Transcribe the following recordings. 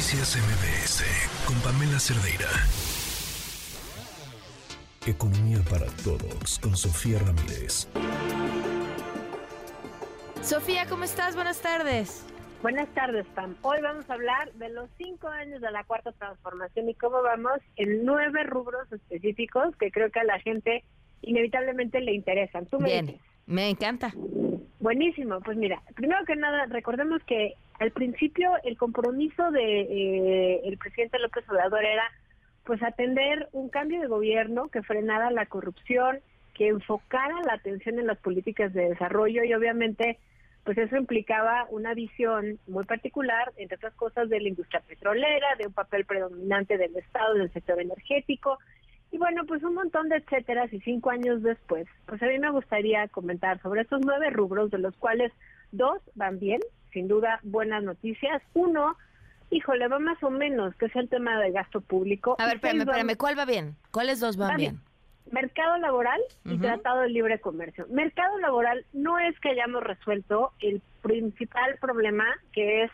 Noticias MBS con Pamela Cerdeira. Economía para todos con Sofía Ramírez. Sofía, ¿cómo estás? Buenas tardes. Buenas tardes, Pam. Hoy vamos a hablar de los cinco años de la cuarta transformación y cómo vamos en nueve rubros específicos que creo que a la gente inevitablemente le interesan. ¿Tú me Bien, me encanta. Buenísimo, pues mira, primero que nada, recordemos que al principio el compromiso de eh, el presidente López Obrador era pues atender un cambio de gobierno que frenara la corrupción, que enfocara la atención en las políticas de desarrollo y obviamente pues eso implicaba una visión muy particular, entre otras cosas, de la industria petrolera, de un papel predominante del Estado en el sector energético, y bueno, pues un montón de etcéteras y cinco años después, pues a mí me gustaría comentar sobre estos nueve rubros, de los cuales dos van bien, sin duda buenas noticias. Uno, híjole, va más o menos, que es el tema de gasto público. A ver, espérame, espérame, ¿cuál va bien? ¿Cuáles dos van bien? Mercado laboral y tratado de libre comercio. Mercado laboral no es que hayamos resuelto el principal problema, que es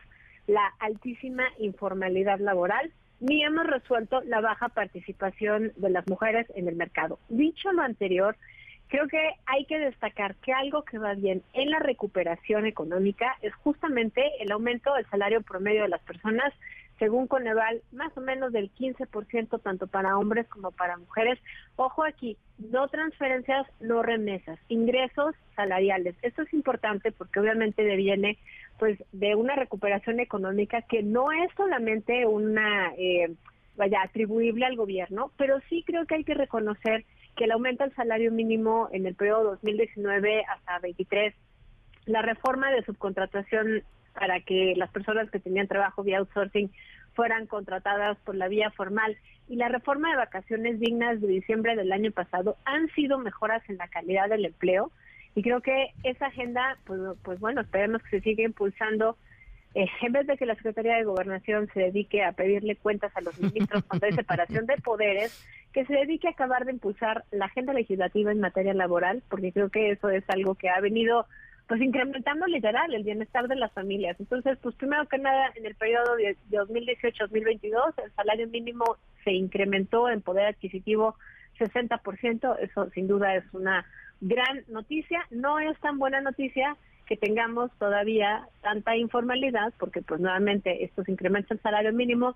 la altísima informalidad laboral ni hemos resuelto la baja participación de las mujeres en el mercado. Dicho lo anterior, creo que hay que destacar que algo que va bien en la recuperación económica es justamente el aumento del salario promedio de las personas, según Coneval, más o menos del 15% tanto para hombres como para mujeres. Ojo aquí, no transferencias, no remesas, ingresos salariales. Esto es importante porque obviamente deviene pues de una recuperación económica que no es solamente una eh, vaya atribuible al gobierno, pero sí creo que hay que reconocer que el aumento del salario mínimo en el periodo 2019 hasta 23, la reforma de subcontratación para que las personas que tenían trabajo vía outsourcing fueran contratadas por la vía formal y la reforma de vacaciones dignas de diciembre del año pasado han sido mejoras en la calidad del empleo y creo que esa agenda, pues, pues bueno, esperemos que se siga impulsando. Eh, en vez de que la Secretaría de Gobernación se dedique a pedirle cuentas a los ministros cuando hay separación de poderes, que se dedique a acabar de impulsar la agenda legislativa en materia laboral, porque creo que eso es algo que ha venido pues incrementando literal el bienestar de las familias. Entonces, pues primero que nada, en el periodo de 2018-2022, el salario mínimo se incrementó en poder adquisitivo 60%, eso sin duda es una gran noticia. No es tan buena noticia que tengamos todavía tanta informalidad, porque pues nuevamente estos incrementos del salario mínimo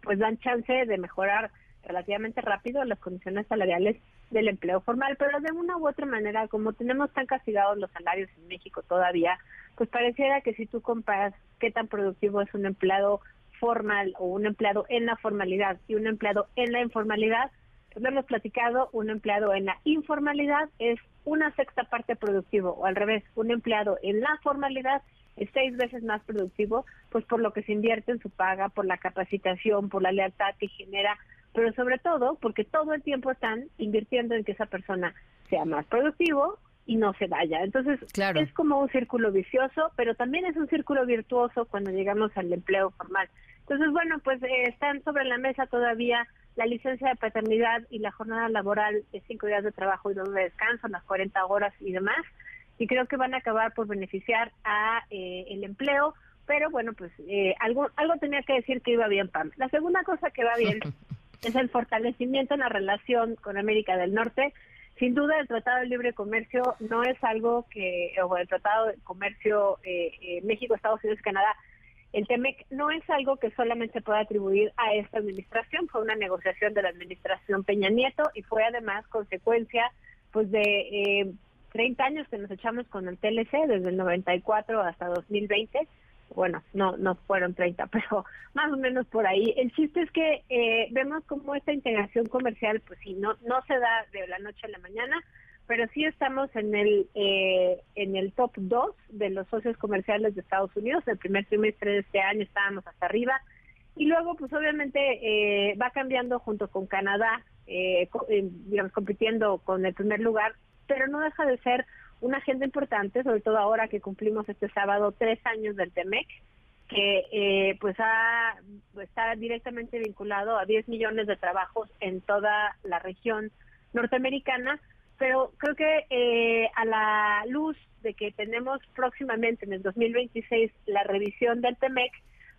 pues dan chance de mejorar relativamente rápido las condiciones salariales del empleo formal, pero de una u otra manera, como tenemos tan castigados los salarios en México todavía, pues pareciera que si tú comparas qué tan productivo es un empleado formal o un empleado en la formalidad y un empleado en la informalidad, lo hemos platicado, un empleado en la informalidad es una sexta parte productivo, o al revés, un empleado en la formalidad es seis veces más productivo, pues por lo que se invierte en su paga, por la capacitación, por la lealtad que genera, pero sobre todo porque todo el tiempo están invirtiendo en que esa persona sea más productivo y no se vaya. Entonces, es como un círculo vicioso, pero también es un círculo virtuoso cuando llegamos al empleo formal. Entonces, bueno, pues eh, están sobre la mesa todavía la licencia de paternidad y la jornada laboral de cinco días de trabajo y dos de descanso, las 40 horas y demás. Y creo que van a acabar por beneficiar a eh, el empleo, pero bueno, pues eh, algo algo tenía que decir que iba bien, Pam. La segunda cosa que va bien es el fortalecimiento en la relación con América del Norte. Sin duda, el Tratado de Libre Comercio no es algo que, o el Tratado de Comercio eh, México, Estados Unidos, Canadá, el TEMEC no es algo que solamente se pueda atribuir a esta administración, fue una negociación de la administración Peña Nieto y fue además consecuencia pues de eh, 30 años que nos echamos con el TLC, desde el 94 hasta 2020. Bueno, no, no fueron 30, pero más o menos por ahí. El chiste es que eh, vemos como esta integración comercial, pues sí, no, no se da de la noche a la mañana, pero sí estamos en el eh, en el top 2 de los socios comerciales de Estados Unidos. El primer trimestre de este año estábamos hasta arriba. Y luego, pues obviamente eh, va cambiando junto con Canadá, eh, digamos, compitiendo con el primer lugar, pero no deja de ser una agenda importante, sobre todo ahora que cumplimos este sábado tres años del TEMEC, que pues ha, está directamente vinculado a 10 millones de trabajos en toda la región norteamericana, pero creo que eh, a la luz de que tenemos próximamente en el 2026 la revisión del TEMEC,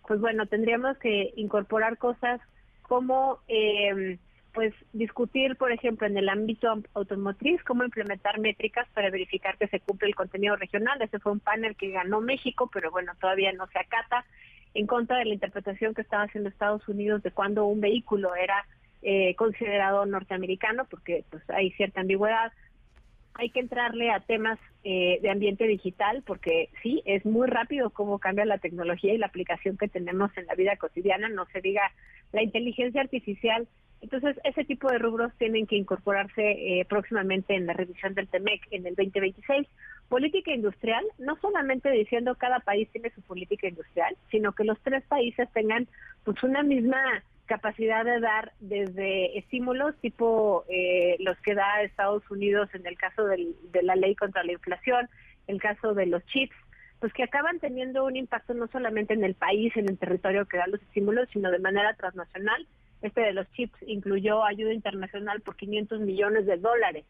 pues bueno, tendríamos que incorporar cosas como eh, pues discutir, por ejemplo, en el ámbito automotriz, cómo implementar métricas para verificar que se cumple el contenido regional. Ese fue un panel que ganó México, pero bueno, todavía no se acata en contra de la interpretación que estaba haciendo Estados Unidos de cuando un vehículo era eh, considerado norteamericano, porque pues hay cierta ambigüedad. Hay que entrarle a temas eh, de ambiente digital, porque sí, es muy rápido cómo cambia la tecnología y la aplicación que tenemos en la vida cotidiana, no se diga la inteligencia artificial entonces, ese tipo de rubros tienen que incorporarse eh, próximamente en la revisión del TEMEC en el 2026. Política industrial, no solamente diciendo cada país tiene su política industrial, sino que los tres países tengan pues una misma capacidad de dar desde estímulos tipo eh, los que da Estados Unidos en el caso de la ley contra la inflación, el caso de los chips, pues que acaban teniendo un impacto no solamente en el país, en el territorio que da los estímulos, sino de manera transnacional este de los chips incluyó ayuda internacional por 500 millones de dólares,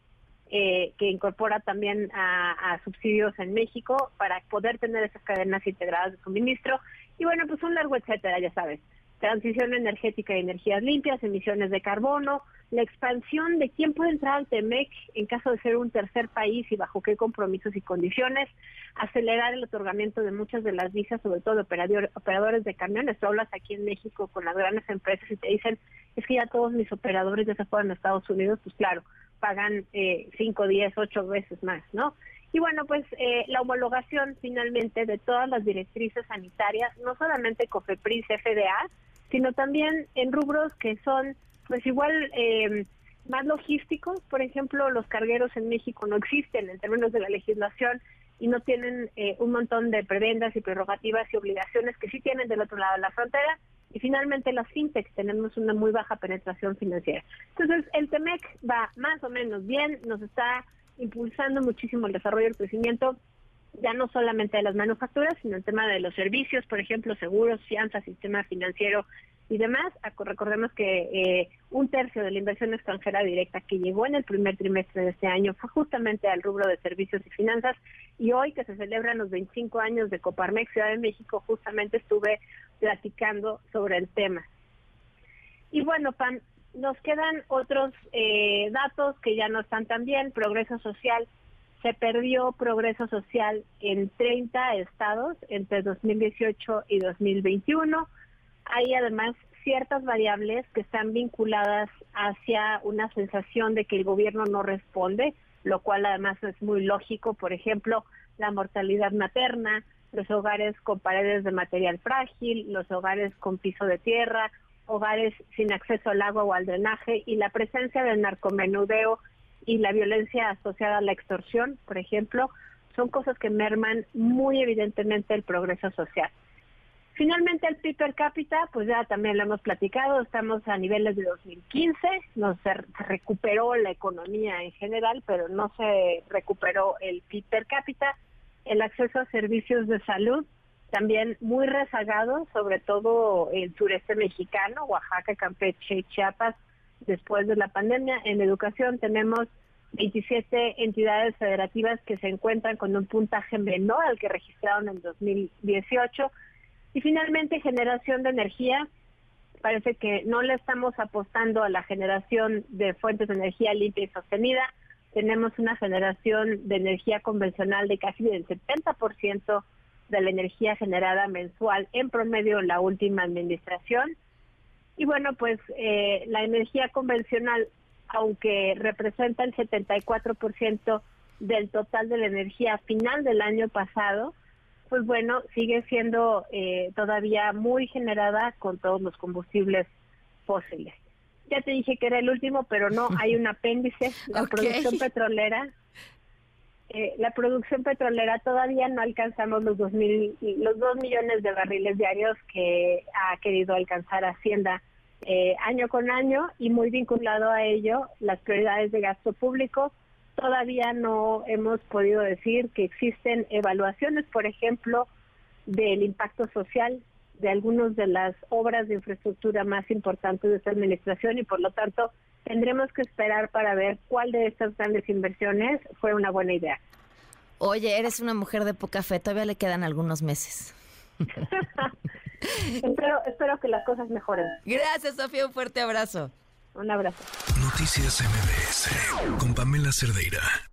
eh, que incorpora también a, subsidios en México para poder tener esas cadenas integradas de suministro. Y bueno, pues un largo etcétera, ya sabes transición energética y energías limpias, emisiones de carbono, la expansión de quién puede entrar al TEMEC en caso de ser un tercer país y bajo qué compromisos y condiciones, acelerar el otorgamiento de muchas de las visas, sobre todo operadores de camiones. Tú hablas aquí en México con las grandes empresas y te dicen, es que ya todos mis operadores ya se fueron a Estados Unidos, pues claro, pagan eh, 5, 10, 8 veces más, ¿no? Y bueno, pues eh, la homologación finalmente de todas las directrices sanitarias, no solamente COFEPRIS, FDA, sino también en rubros que son pues igual eh, más logísticos. Por ejemplo, los cargueros en México no existen en términos de la legislación y no tienen eh, un montón de prebendas y prerrogativas y obligaciones que sí tienen del otro lado de la frontera. Y finalmente las fintechs tenemos una muy baja penetración financiera. Entonces el TEMEC va más o menos bien, nos está impulsando muchísimo el desarrollo y el crecimiento ya no solamente de las manufacturas, sino el tema de los servicios, por ejemplo, seguros, fianzas, sistema financiero y demás. Recordemos que eh, un tercio de la inversión extranjera directa que llegó en el primer trimestre de este año fue justamente al rubro de servicios y finanzas. Y hoy que se celebran los 25 años de Coparmex Ciudad de México, justamente estuve platicando sobre el tema. Y bueno, Pan, nos quedan otros eh, datos que ya no están tan bien. Progreso social se perdió progreso social en 30 estados entre 2018 y 2021. Hay además ciertas variables que están vinculadas hacia una sensación de que el gobierno no responde, lo cual además es muy lógico, por ejemplo, la mortalidad materna, los hogares con paredes de material frágil, los hogares con piso de tierra, hogares sin acceso al agua o al drenaje y la presencia del narcomenudeo y la violencia asociada a la extorsión, por ejemplo, son cosas que merman muy evidentemente el progreso social. Finalmente el PIB per cápita, pues ya también lo hemos platicado, estamos a niveles de 2015, no se, recuperó la economía en general, pero no se recuperó el PIB per cápita, el acceso a servicios de salud también muy rezagado, sobre todo el sureste mexicano, Oaxaca, Campeche y Chiapas, después de la pandemia. En educación tenemos 27 entidades federativas que se encuentran con un puntaje menor al que registraron en 2018. Y finalmente, generación de energía. Parece que no le estamos apostando a la generación de fuentes de energía limpia y sostenida. Tenemos una generación de energía convencional de casi del 70% de la energía generada mensual en promedio en la última administración y bueno, pues eh, la energía convencional, aunque representa el 74% del total de la energía final del año pasado, pues bueno, sigue siendo eh, todavía muy generada con todos los combustibles fósiles. Ya te dije que era el último, pero no, hay un apéndice, la producción petrolera. Eh, la producción petrolera todavía no alcanzamos los dos, mil, los dos millones de barriles diarios que ha querido alcanzar Hacienda eh, año con año y muy vinculado a ello las prioridades de gasto público. Todavía no hemos podido decir que existen evaluaciones, por ejemplo, del impacto social de algunas de las obras de infraestructura más importantes de esta administración y por lo tanto tendremos que esperar para ver cuál de estas grandes inversiones fue una buena idea. Oye, eres una mujer de poca fe, todavía le quedan algunos meses. espero, espero que las cosas mejoren. Gracias, Sofía. Un fuerte abrazo. Un abrazo. Noticias MBS con Pamela Cerdeira.